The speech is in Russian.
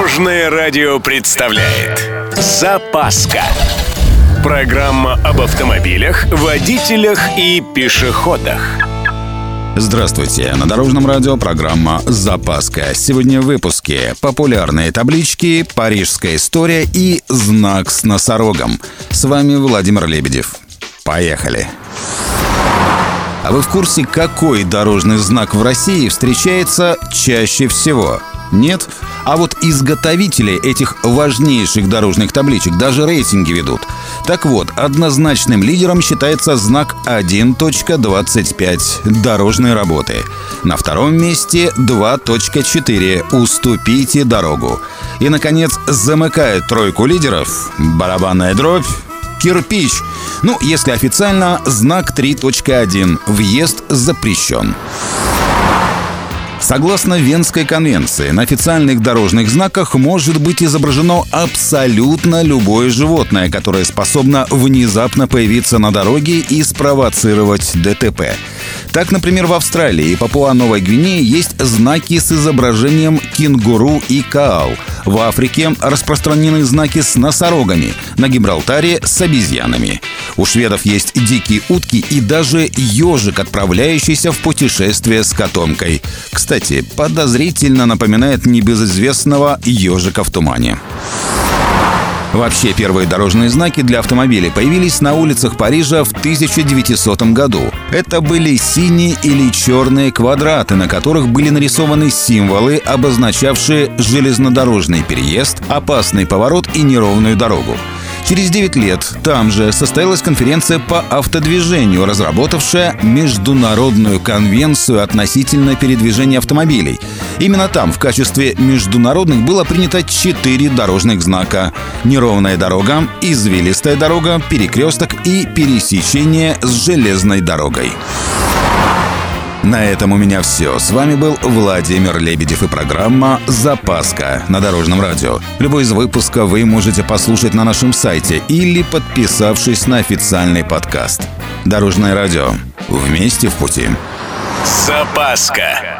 Дорожное радио представляет Запаска Программа об автомобилях, водителях и пешеходах Здравствуйте! На Дорожном радио программа «Запаска». Сегодня в выпуске популярные таблички, парижская история и знак с носорогом. С вами Владимир Лебедев. Поехали! А вы в курсе, какой дорожный знак в России встречается чаще всего? Нет? А вот изготовители этих важнейших дорожных табличек даже рейтинги ведут. Так вот, однозначным лидером считается знак 1.25 «Дорожные работы». На втором месте 2.4 «Уступите дорогу». И, наконец, замыкает тройку лидеров барабанная дробь кирпич. Ну, если официально, знак 3.1. Въезд запрещен. Согласно Венской конвенции, на официальных дорожных знаках может быть изображено абсолютно любое животное, которое способно внезапно появиться на дороге и спровоцировать ДТП. Так, например, в Австралии и Папуа-Новой Гвинее есть знаки с изображением кенгуру и каал. В Африке распространены знаки с носорогами, на Гибралтаре с обезьянами. У шведов есть дикие утки и даже ежик, отправляющийся в путешествие с котомкой. Кстати, подозрительно напоминает небезызвестного ежика в тумане. Вообще, первые дорожные знаки для автомобилей появились на улицах Парижа в 1900 году. Это были синие или черные квадраты, на которых были нарисованы символы, обозначавшие железнодорожный переезд, опасный поворот и неровную дорогу. Через 9 лет там же состоялась конференция по автодвижению, разработавшая Международную конвенцию относительно передвижения автомобилей. Именно там в качестве международных было принято четыре дорожных знака. Неровная дорога, извилистая дорога, перекресток и пересечение с железной дорогой. На этом у меня все. С вами был Владимир Лебедев и программа «Запаска» на Дорожном радио. Любой из выпусков вы можете послушать на нашем сайте или подписавшись на официальный подкаст. Дорожное радио. Вместе в пути. Запаска.